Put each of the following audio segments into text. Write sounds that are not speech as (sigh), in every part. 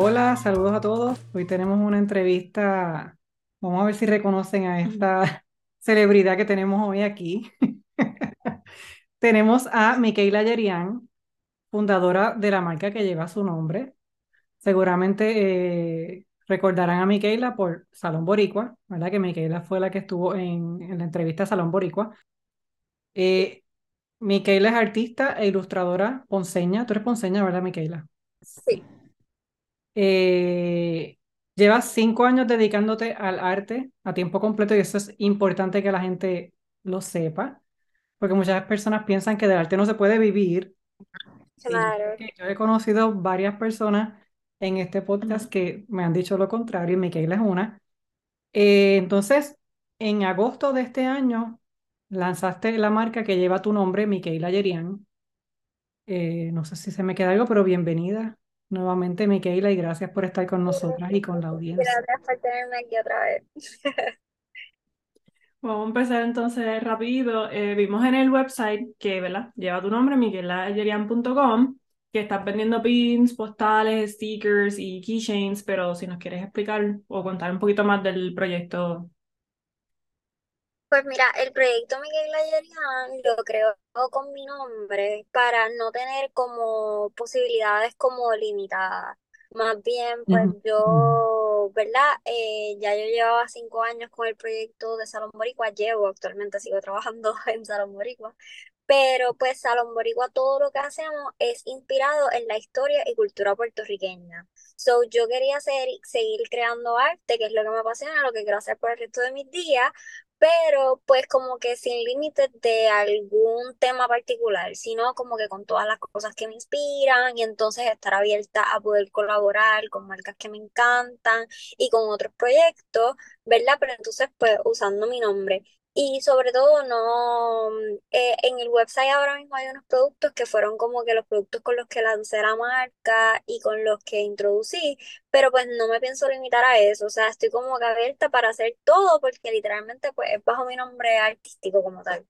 Hola, saludos a todos. Hoy tenemos una entrevista. Vamos a ver si reconocen a esta (laughs) celebridad que tenemos hoy aquí. (laughs) tenemos a Micaela Yerian, fundadora de la marca que lleva su nombre. Seguramente eh, recordarán a Micaela por Salón Boricua, ¿verdad? Que Micaela fue la que estuvo en, en la entrevista Salón Boricua. Eh, Micaela es artista e ilustradora ponceña. Tú eres ponceña, ¿verdad, Micaela? Sí. Eh, llevas cinco años dedicándote al arte a tiempo completo y eso es importante que la gente lo sepa, porque muchas personas piensan que del arte no se puede vivir. Claro. yo he conocido varias personas en este podcast que me han dicho lo contrario, y Micaela es una. Eh, entonces, en agosto de este año, lanzaste la marca que lleva tu nombre, Micaela Yerian. Eh, no sé si se me queda algo, pero bienvenida nuevamente, Micaela, y gracias por estar con nosotras y con la audiencia. Gracias por tenerme aquí otra vez. (laughs) Vamos a empezar entonces rápido. Eh, vimos en el website que, ¿verdad? Lleva tu nombre, miguelayerian.com, que estás vendiendo pins, postales, stickers y keychains, pero si nos quieres explicar o contar un poquito más del proyecto. Pues mira, el proyecto Miguel Ayerian lo creo con mi nombre para no tener como posibilidades como limitadas. Más bien, pues yo, ¿verdad? Eh, ya yo llevaba cinco años con el proyecto de Salón Boricua, llevo actualmente, sigo trabajando (laughs) en Salón Boricua, pero pues Salón Boricua todo lo que hacemos es inspirado en la historia y cultura puertorriqueña. So, yo quería hacer, seguir creando arte, que es lo que me apasiona, lo que quiero hacer por el resto de mis días, pero pues como que sin límites de algún tema particular, sino como que con todas las cosas que me inspiran y entonces estar abierta a poder colaborar con marcas que me encantan y con otros proyectos, ¿verdad? Pero entonces pues usando mi nombre. Y sobre todo no, eh, en el website ahora mismo hay unos productos que fueron como que los productos con los que lancé la marca y con los que introducí, pero pues no me pienso limitar a eso, o sea, estoy como que abierta para hacer todo porque literalmente pues es bajo mi nombre artístico como tal.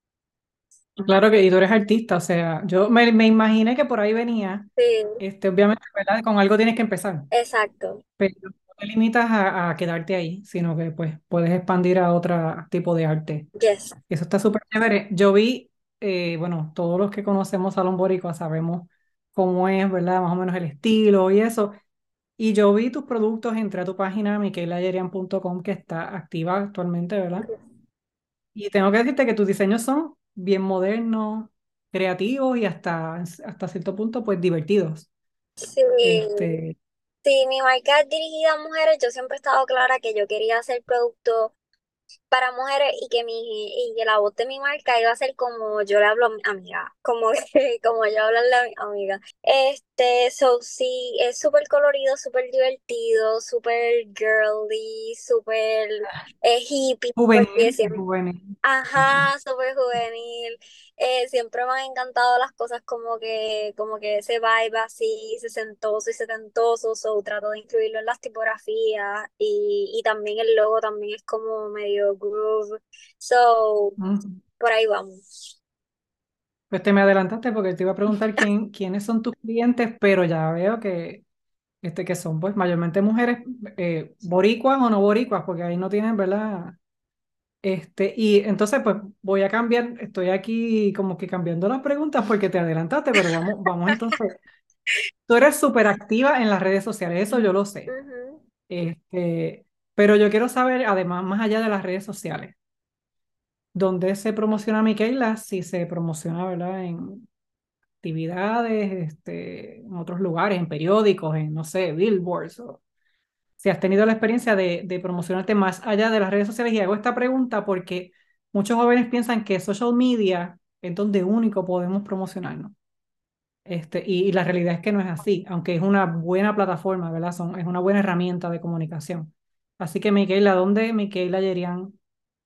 Claro que y tú eres artista, o sea, yo me, me imaginé que por ahí venía, Sí, este, obviamente, ¿verdad? Con algo tienes que empezar, exacto. pero te limitas a, a quedarte ahí, sino que pues puedes expandir a otro tipo de arte. Yes. Eso está súper chévere. Yo vi, eh, bueno, todos los que conocemos Salón Boricua sabemos cómo es, ¿verdad? Más o menos el estilo y eso. Y yo vi tus productos, entré a tu página miquelayerian.com que está activa actualmente, ¿verdad? Y tengo que decirte que tus diseños son bien modernos, creativos y hasta, hasta cierto punto, pues divertidos. Sí, Este, sí, mi marca es dirigida a mujeres, yo siempre he estado clara que yo quería hacer productos para mujeres y que mi y que la voz de mi marca iba a ser como yo le hablo a mi amiga, como (laughs) como yo hablarle a mi amiga. Este, so sí, es súper colorido, súper divertido, súper girly, súper eh, hippie, juvenil, siempre juvenil. Ajá, súper juvenil. Eh, siempre me han encantado las cosas como que, como que ese vibe así, sesentoso y setentoso, so trato de incluirlo en las tipografías y, y también el logo también es como medio groove. So, por ahí vamos. Pues te me adelantaste porque te iba a preguntar quién, (laughs) quiénes son tus clientes, pero ya veo que, este, que son pues mayormente mujeres eh, boricuas o no boricuas, porque ahí no tienen, ¿verdad? Este, y entonces pues voy a cambiar, estoy aquí como que cambiando las preguntas porque te adelantaste, pero vamos, vamos entonces. Tú eres súper activa en las redes sociales, eso yo lo sé. Ujú. Este, pero yo quiero saber, además, más allá de las redes sociales, ¿dónde se promociona Micaela? Si se promociona, ¿verdad? En actividades, este, en otros lugares, en periódicos, en, no sé, billboards, o si has tenido la experiencia de, de promocionarte más allá de las redes sociales. Y hago esta pregunta porque muchos jóvenes piensan que social media es donde único podemos promocionarnos. Este, y, y la realidad es que no es así, aunque es una buena plataforma, ¿verdad? Son, es una buena herramienta de comunicación. Así que, Micaela, ¿dónde Micaela Yerian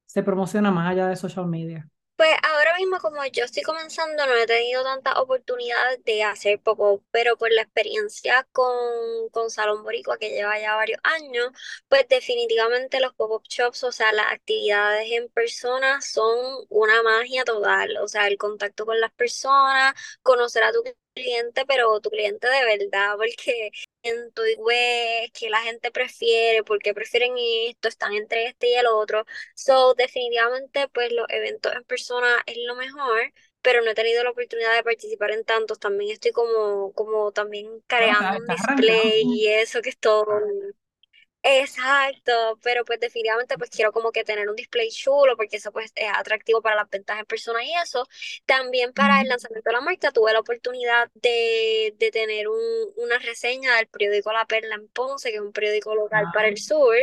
se promociona más allá de social media? Pues ahora mismo como yo estoy comenzando no he tenido tantas oportunidades de hacer poco, pero por la experiencia con, con Salón Boricua que lleva ya varios años, pues definitivamente los pop-up shops, o sea, las actividades en persona son una magia total, o sea, el contacto con las personas, conocer a tu cliente, pero tu cliente de verdad, porque y ves que la gente prefiere, porque prefieren esto, están entre este y el otro. So, definitivamente, pues los eventos en persona es lo mejor, pero no he tenido la oportunidad de participar en tantos. También estoy como, como también creando un display y eso que es todo. Exacto, pero pues definitivamente pues quiero como que tener un display chulo porque eso pues es atractivo para las ventas en persona y eso. También para el lanzamiento de la marca tuve la oportunidad de, de tener un, una reseña del periódico La Perla en Ponce, que es un periódico local para el sur,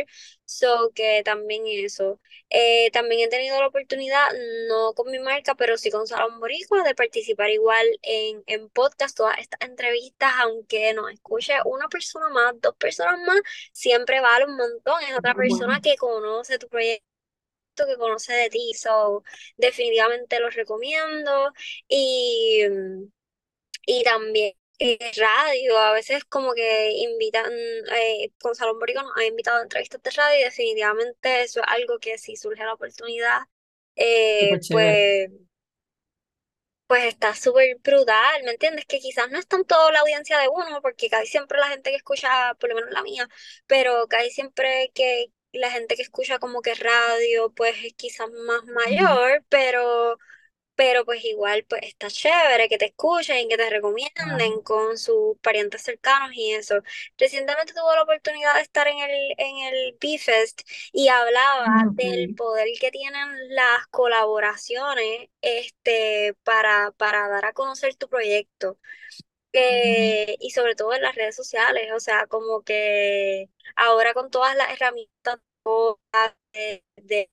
so que también eso. Eh, también he tenido la oportunidad, no con mi marca, pero sí con Salón Boricua, de participar igual en, en podcast, todas estas entrevistas, aunque nos escuche una persona más, dos personas más, siempre vale un montón. Es otra persona que conoce tu proyecto que conoce de ti, so definitivamente los recomiendo y, y también radio, a veces como que invitan, eh, con Salón Boricua nos ha invitado a entrevistas de radio y definitivamente eso es algo que si surge la oportunidad, eh, pues, pues está súper brutal, ¿me entiendes? Que quizás no es tanto la audiencia de uno, porque casi siempre la gente que escucha, por lo menos la mía, pero casi siempre que la gente que escucha como que radio, pues es quizás más mayor, pero pero pues igual pues está chévere que te escuchen y que te recomienden con sus parientes cercanos y eso. Recientemente tuve la oportunidad de estar en el, en el B-Fest y hablaba del poder que tienen las colaboraciones este, para, para dar a conocer tu proyecto. Eh, y sobre todo en las redes sociales, o sea, como que ahora con todas las herramientas de, de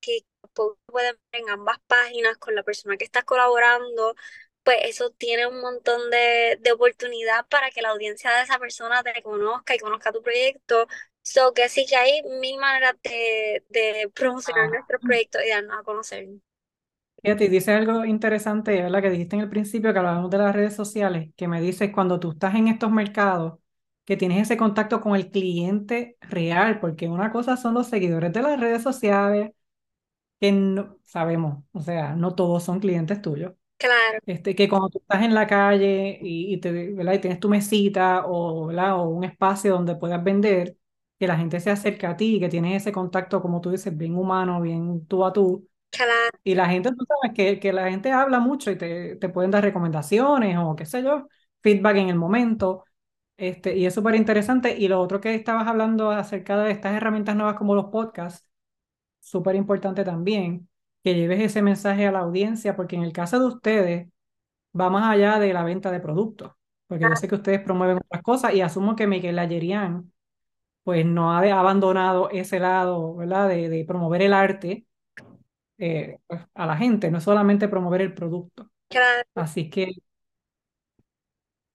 que pueden ver en ambas páginas con la persona que estás colaborando, pues eso tiene un montón de, de oportunidad para que la audiencia de esa persona te conozca y conozca tu proyecto. So que sí que hay mil maneras de, de promocionar nuestros proyectos y darnos a conocer. Fíjate, dice algo interesante, ¿verdad? Que dijiste en el principio que hablábamos de las redes sociales, que me dices cuando tú estás en estos mercados, que tienes ese contacto con el cliente real, porque una cosa son los seguidores de las redes sociales, que no sabemos, o sea, no todos son clientes tuyos. Claro. Este, que cuando tú estás en la calle y, y, te, ¿verdad? y tienes tu mesita o, ¿verdad? o un espacio donde puedas vender, que la gente se acerca a ti, que tienes ese contacto, como tú dices, bien humano, bien tú a tú. Claro. Y la gente, tú sabes que, que la gente habla mucho y te, te pueden dar recomendaciones o qué sé yo, feedback en el momento. Este, y es súper interesante. Y lo otro que estabas hablando acerca de estas herramientas nuevas como los podcasts, súper importante también que lleves ese mensaje a la audiencia, porque en el caso de ustedes va más allá de la venta de productos, porque yo sé que ustedes promueven otras cosas y asumo que Miguel Ayerian pues no ha abandonado ese lado, ¿verdad? De, de promover el arte eh, pues, a la gente, no solamente promover el producto. Claro. Así que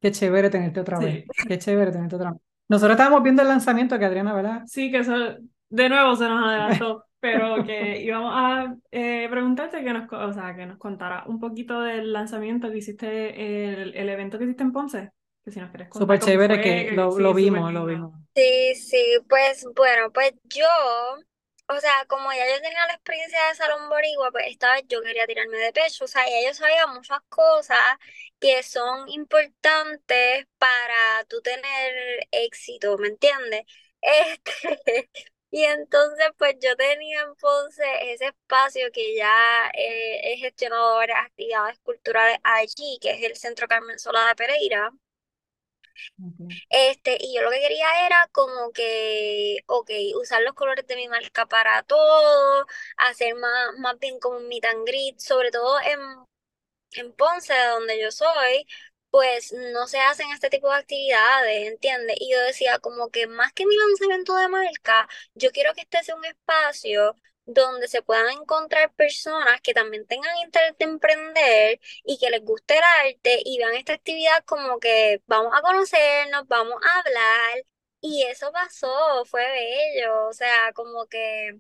qué chévere tenerte otra vez, qué chévere tenerte otra vez. Nosotros estábamos viendo el lanzamiento que Adriana, ¿verdad? Sí, que eso de nuevo se nos adelantó pero que íbamos a eh, preguntarte que nos, o sea, que nos contara un poquito del lanzamiento que hiciste, el, el evento que hiciste en Ponce. Que si nos quieres contar Súper chévere que, lo, lo vimos, lo vimos. Sí, sí, pues bueno, pues yo, o sea, como ya yo tenía la experiencia de Salón Boricua, pues esta vez yo quería tirarme de pecho, o sea, ya yo sabía muchas cosas que son importantes para tú tener éxito, ¿me entiendes? (laughs) Este, y entonces, pues yo tenía en Ponce ese espacio que ya eh, he gestionado varias actividades culturales allí, que es el Centro Carmen Sola de Pereira. Este, y yo lo que quería era como que, ok, usar los colores de mi marca para todo, hacer más, más bien como un meet and greet, sobre todo en, en Ponce, donde yo soy, pues no se hacen este tipo de actividades, ¿entiendes? Y yo decía como que más que mi lanzamiento de marca, yo quiero que este sea un espacio donde se puedan encontrar personas que también tengan interés de emprender y que les guste el arte y vean esta actividad como que vamos a conocernos, vamos a hablar. Y eso pasó, fue bello, o sea, como que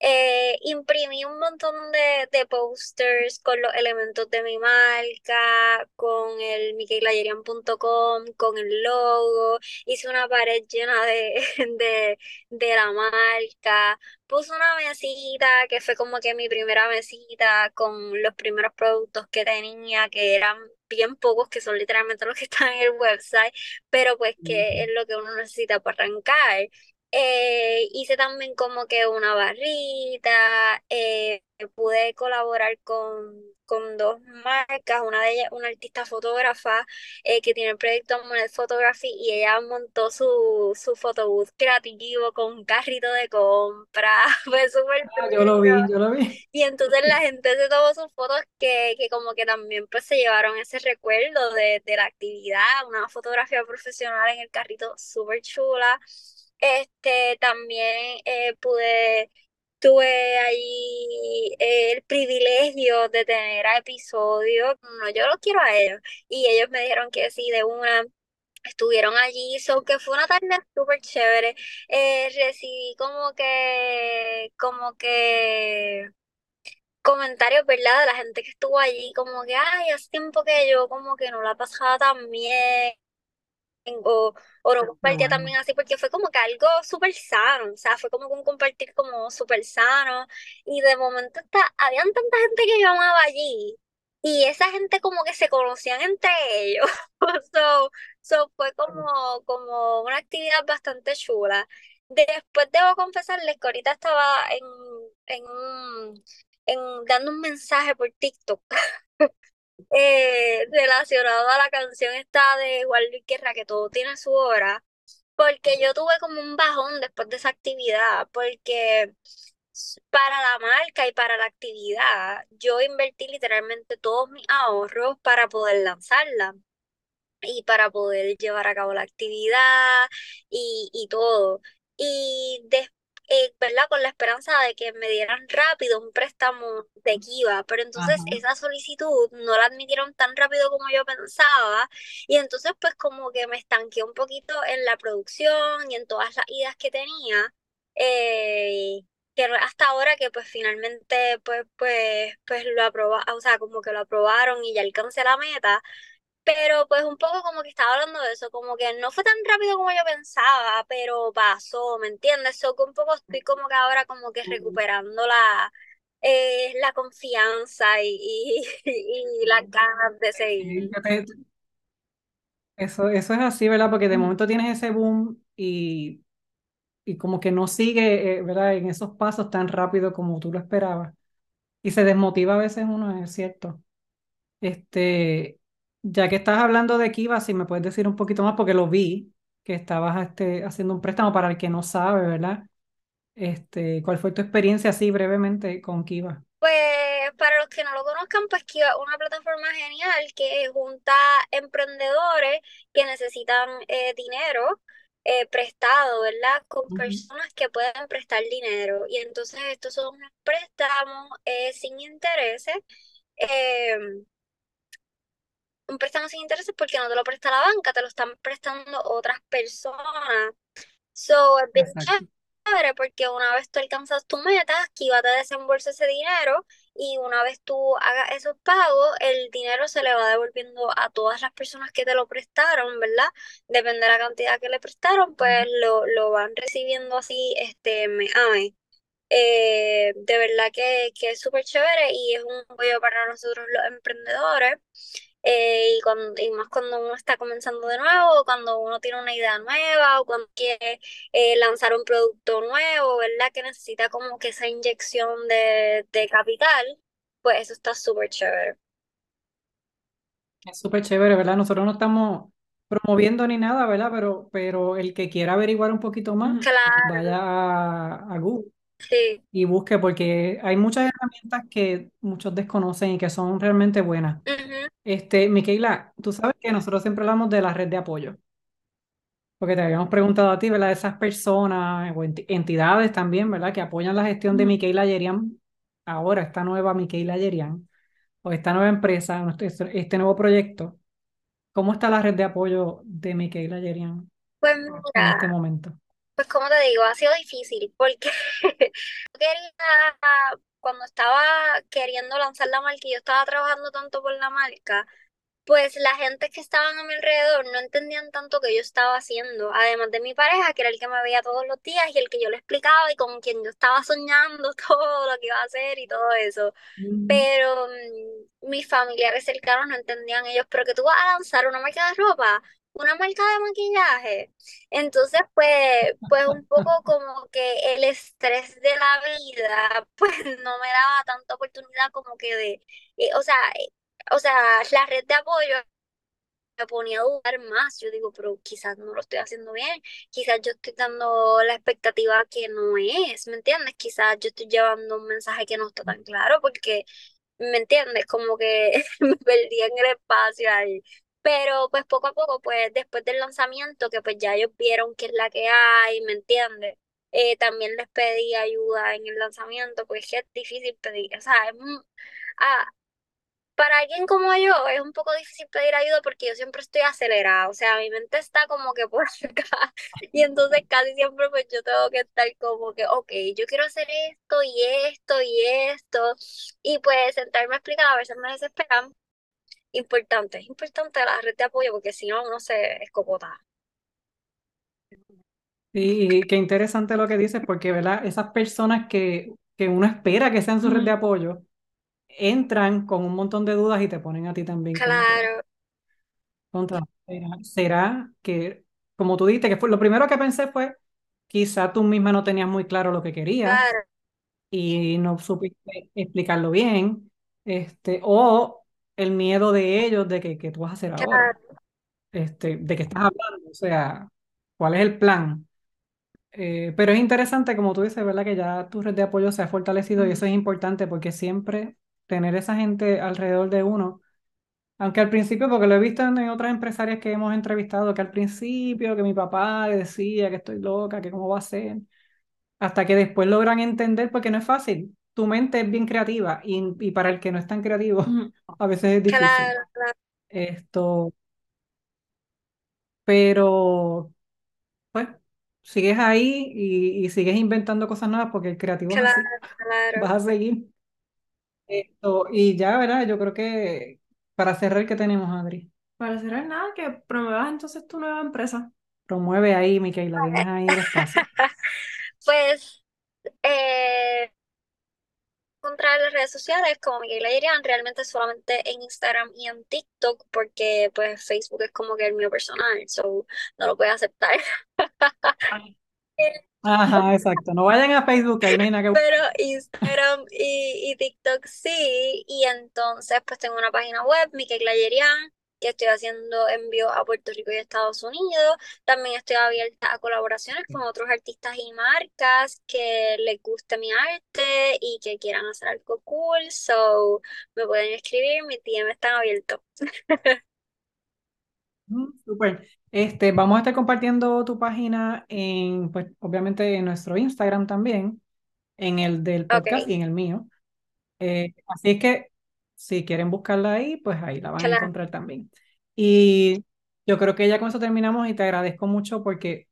eh, imprimí un montón de, de posters con los elementos de mi marca, con el miquelayerian.com, con el logo, hice una pared llena de, (laughs) de, de la marca, puse una mesita que fue como que mi primera mesita con los primeros productos que tenía, que eran bien pocos que son literalmente los que están en el website, pero pues que es lo que uno necesita para arrancar. Eh, hice también como que una barrita, eh, pude colaborar con, con dos marcas, una de ellas, una artista fotógrafa eh, que tiene el proyecto Monet Photography y ella montó su, su photobooth creativo con un carrito de compra, (laughs) fue súper Ah, yo lo vi, yo lo vi. y entonces la gente se tomó sus fotos que, que como que también pues se llevaron ese recuerdo de, de la actividad, una fotografía profesional en el carrito súper chula. Este, también eh, pude, tuve ahí eh, el privilegio de tener a episodios, no, yo los quiero a ellos, y ellos me dijeron que sí, de una, estuvieron allí, so que fue una tarde súper chévere, eh, recibí como que, como que comentarios, ¿verdad? De la gente que estuvo allí, como que, ay, hace tiempo que yo como que no la pasaba tan bien, o, o no compartía bueno. también así, porque fue como que algo súper sano, o sea, fue como un compartir como súper sano, y de momento está, habían tanta gente que yo amaba allí, y esa gente como que se conocían entre ellos, (laughs) so, so fue como, como una actividad bastante chula. Después debo confesarles que ahorita estaba en, en un, en, dando un mensaje por TikTok (laughs) eh, relacionado a la canción esta de Juan Luis Guerra, que todo tiene su hora, porque yo tuve como un bajón después de esa actividad, porque para la marca y para la actividad, yo invertí literalmente todos mis ahorros para poder lanzarla y para poder llevar a cabo la actividad y, y todo. Y des- eh, ¿verdad? Con la esperanza de que me dieran rápido un préstamo de Kiva, pero entonces Ajá. esa solicitud no la admitieron tan rápido como yo pensaba y entonces pues como que me estanqué un poquito en la producción y en todas las ideas que tenía. eh, que hasta ahora que pues finalmente pues pues pues lo aproba, o sea, como que lo aprobaron y ya alcancé la meta, pero pues un poco como que estaba hablando de eso, como que no fue tan rápido como yo pensaba, pero pasó, ¿me entiendes? So que un poco estoy como que ahora como que recuperando la, eh, la confianza y, y, (laughs) y las ganas de seguir. Eso, eso es así, ¿verdad? Porque de momento tienes ese boom y, y como que no sigue, eh, ¿verdad? En esos pasos tan rápido como tú lo esperabas. Y se desmotiva a veces uno, es cierto. Este, ya que estás hablando de Kiva, si me puedes decir un poquito más, porque lo vi, que estabas este, haciendo un préstamo para el que no sabe, ¿verdad? Este, ¿cuál fue tu experiencia así brevemente con Kiva? Pues para los que no lo conozcan, pues Kiva es una plataforma genial que junta emprendedores que necesitan eh, dinero eh, prestado, ¿verdad? Con personas que pueden prestar dinero. Y entonces estos son préstamos eh, sin intereses. Un préstamo sin intereses porque no te lo presta la banca, te lo están prestando otras personas. So, es bien chévere porque una vez tú alcanzas tu meta, Kiva te desembolsa ese dinero y una vez tú hagas esos pagos, el dinero se le va devolviendo a todas las personas que te lo prestaron, ¿verdad? Depende de la cantidad que le prestaron, pues lo, lo van recibiendo así, este, mes a mes. Eh, de verdad que, que es súper chévere y es un apoyo para nosotros los emprendedores. Eh, y, cuando, y más cuando uno está comenzando de nuevo, cuando uno tiene una idea nueva o cuando quiere eh, lanzar un producto nuevo, ¿verdad? Que necesita como que esa inyección de, de capital, pues eso está súper chévere. Es súper chévere, ¿verdad? Nosotros no estamos promoviendo ni nada, ¿verdad? Pero, pero el que quiera averiguar un poquito más. Claro, vaya a, a Google sí. y busque, porque hay muchas herramientas que muchos desconocen y que son realmente buenas. Este, Miquela, tú sabes que nosotros siempre hablamos de la red de apoyo, porque te habíamos preguntado a ti, ¿verdad? Esas personas o enti- entidades también, ¿verdad? Que apoyan la gestión de. Miquela Yerian, ahora esta nueva Miquela Yerian, o esta nueva empresa, este este nuevo proyecto. ¿Cómo está la red de apoyo de Miquela Yerian Pues en este momento? Pues como te digo, ha sido difícil porque (laughs) yo quería, cuando estaba queriendo lanzar la marca y yo estaba trabajando tanto por la marca, pues la gente que estaban a mi alrededor no entendían tanto que yo estaba haciendo, además de mi pareja, que era el que me veía todos los días y el que yo le explicaba y con quien yo estaba soñando (laughs) todo lo que iba a hacer y todo eso. Mm, Pero mm, mis familiares cercanos no entendían ellos, pero que tú vas a lanzar una marca de ropa, una marca de maquillaje. Entonces, pues, pues un poco como que el estrés de la vida, (laughs) pues no me daba tanta oportunidad como que de, eh, o sea, eh, o sea, la red de apoyo me ponía a dudar más. Yo digo, pero quizás no lo estoy haciendo bien, quizás yo estoy dando la expectativa que no es, ¿me entiendes? Quizás yo estoy llevando un mensaje que no está tan claro porque, ¿me entiendes? Como que (laughs) me perdí en el espacio ahí. Pero pues poco a poco, pues después del lanzamiento, que pues ya ellos vieron qué es la que hay, ¿me entiendes? Eh, también les pedí ayuda en el lanzamiento, pues es difícil pedir, o sea, es, ah, para alguien como yo es un poco difícil pedir ayuda porque yo siempre estoy acelerada, o sea, mi mente está como que por (laughs) acá y entonces casi siempre pues yo tengo que estar como que, ok, yo quiero hacer esto y esto y esto y pues sentarme a explicar a veces me desesperan. Importante, importante la red de apoyo porque si no uno se escopota. Sí, qué interesante lo que dices porque, ¿verdad? Esas personas que, que uno espera que sean su red de apoyo entran con un montón de dudas y te ponen a ti también. Claro. contra, ¿será que, como tú dijiste, que fue, lo primero que pensé fue, quizá tú misma no tenías muy claro lo que querías Claro. y no supiste explicarlo bien, este, o el miedo de ellos de que, que tú vas a hacer ahora, este, de que estás hablando, o sea, ¿cuál es el plan? Eh, pero es interesante, como tú dices, ¿verdad? Que ya tu red de apoyo se ha fortalecido y eso es importante porque siempre tener esa gente alrededor de uno, aunque al principio, porque lo he visto en otras empresarias que hemos entrevistado, que al principio que mi papá decía que estoy loca, que cómo va a ser, hasta que después logran entender, porque no es fácil. Tu mente es bien creativa y, y para el que no es tan creativo, (laughs) a veces es difícil. Claro, claro. Esto, pero pues sigues ahí y, y sigues inventando cosas nuevas porque el creativo es así. Claro, Vas a seguir. Esto, y ya, ¿verdad? Yo creo que para cerrar, ¿qué tenemos, Adri? Para cerrar nada, que promuevas entonces tu nueva empresa. Promueve ahí, Micaela, tienes ahí el espacio. (laughs) Pues, eh, encontrar las redes sociales como Micaela Yerian, realmente solamente en Instagram y en TikTok, porque pues Facebook es como que el mío personal, so no lo puedo aceptar. (laughs) Ajá, exacto. No vayan a Facebook, ahí que Pero Instagram y, y TikTok sí, y entonces pues tengo una página web, Micaela Yerian, que estoy haciendo envíos a Puerto Rico y Estados Unidos. También estoy abierta a colaboraciones con otros artistas y marcas que les guste mi arte y que quieran hacer algo cool. So, me pueden escribir, mi DM están abiertos. (laughs) Súper. Este, vamos a estar compartiendo tu página en, pues, obviamente en nuestro Instagram también, en el del podcast y en el mío. Eh, así es que si quieren buscarla ahí, pues ahí la van a encontrar también. Y yo creo que ya con eso terminamos y te agradezco mucho porque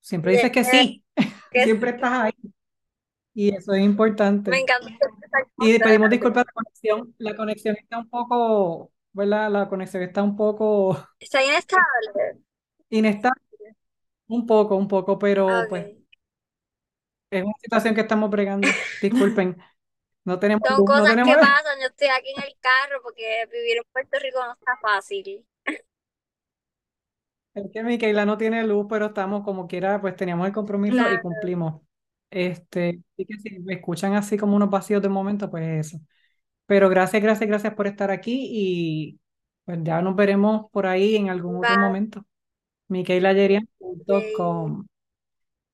siempre dices que sí, (laughs) Que siempre estás ahí. Y eso es importante. Me encanta Y pedimos disculpas, la conexión, la conexión está un poco, ¿verdad? La conexión está un poco (laughs) Está inestable. inestable, un poco, un poco, pero pues es una situación que estamos bregando. (laughs) Disculpen, no tenemos Son luz, no cosas que tenemos... pasan, yo estoy aquí en el carro porque vivir en Puerto Rico no está fácil. Es que Micaela no tiene luz, pero estamos como quiera, pues teníamos el compromiso y cumplimos. Este, así que si me escuchan así como unos vacíos de momento, pues eso. Pero gracias, gracias, gracias por estar aquí y pues ya nos veremos por ahí en algún otro momento. micaelayerian.com.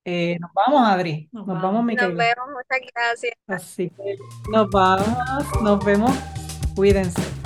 Eh, nos vamos, Adri. Nos Nos vamos, vamos. Nos vemos, muchas gracias. Así que nos vamos, nos vemos. Cuídense.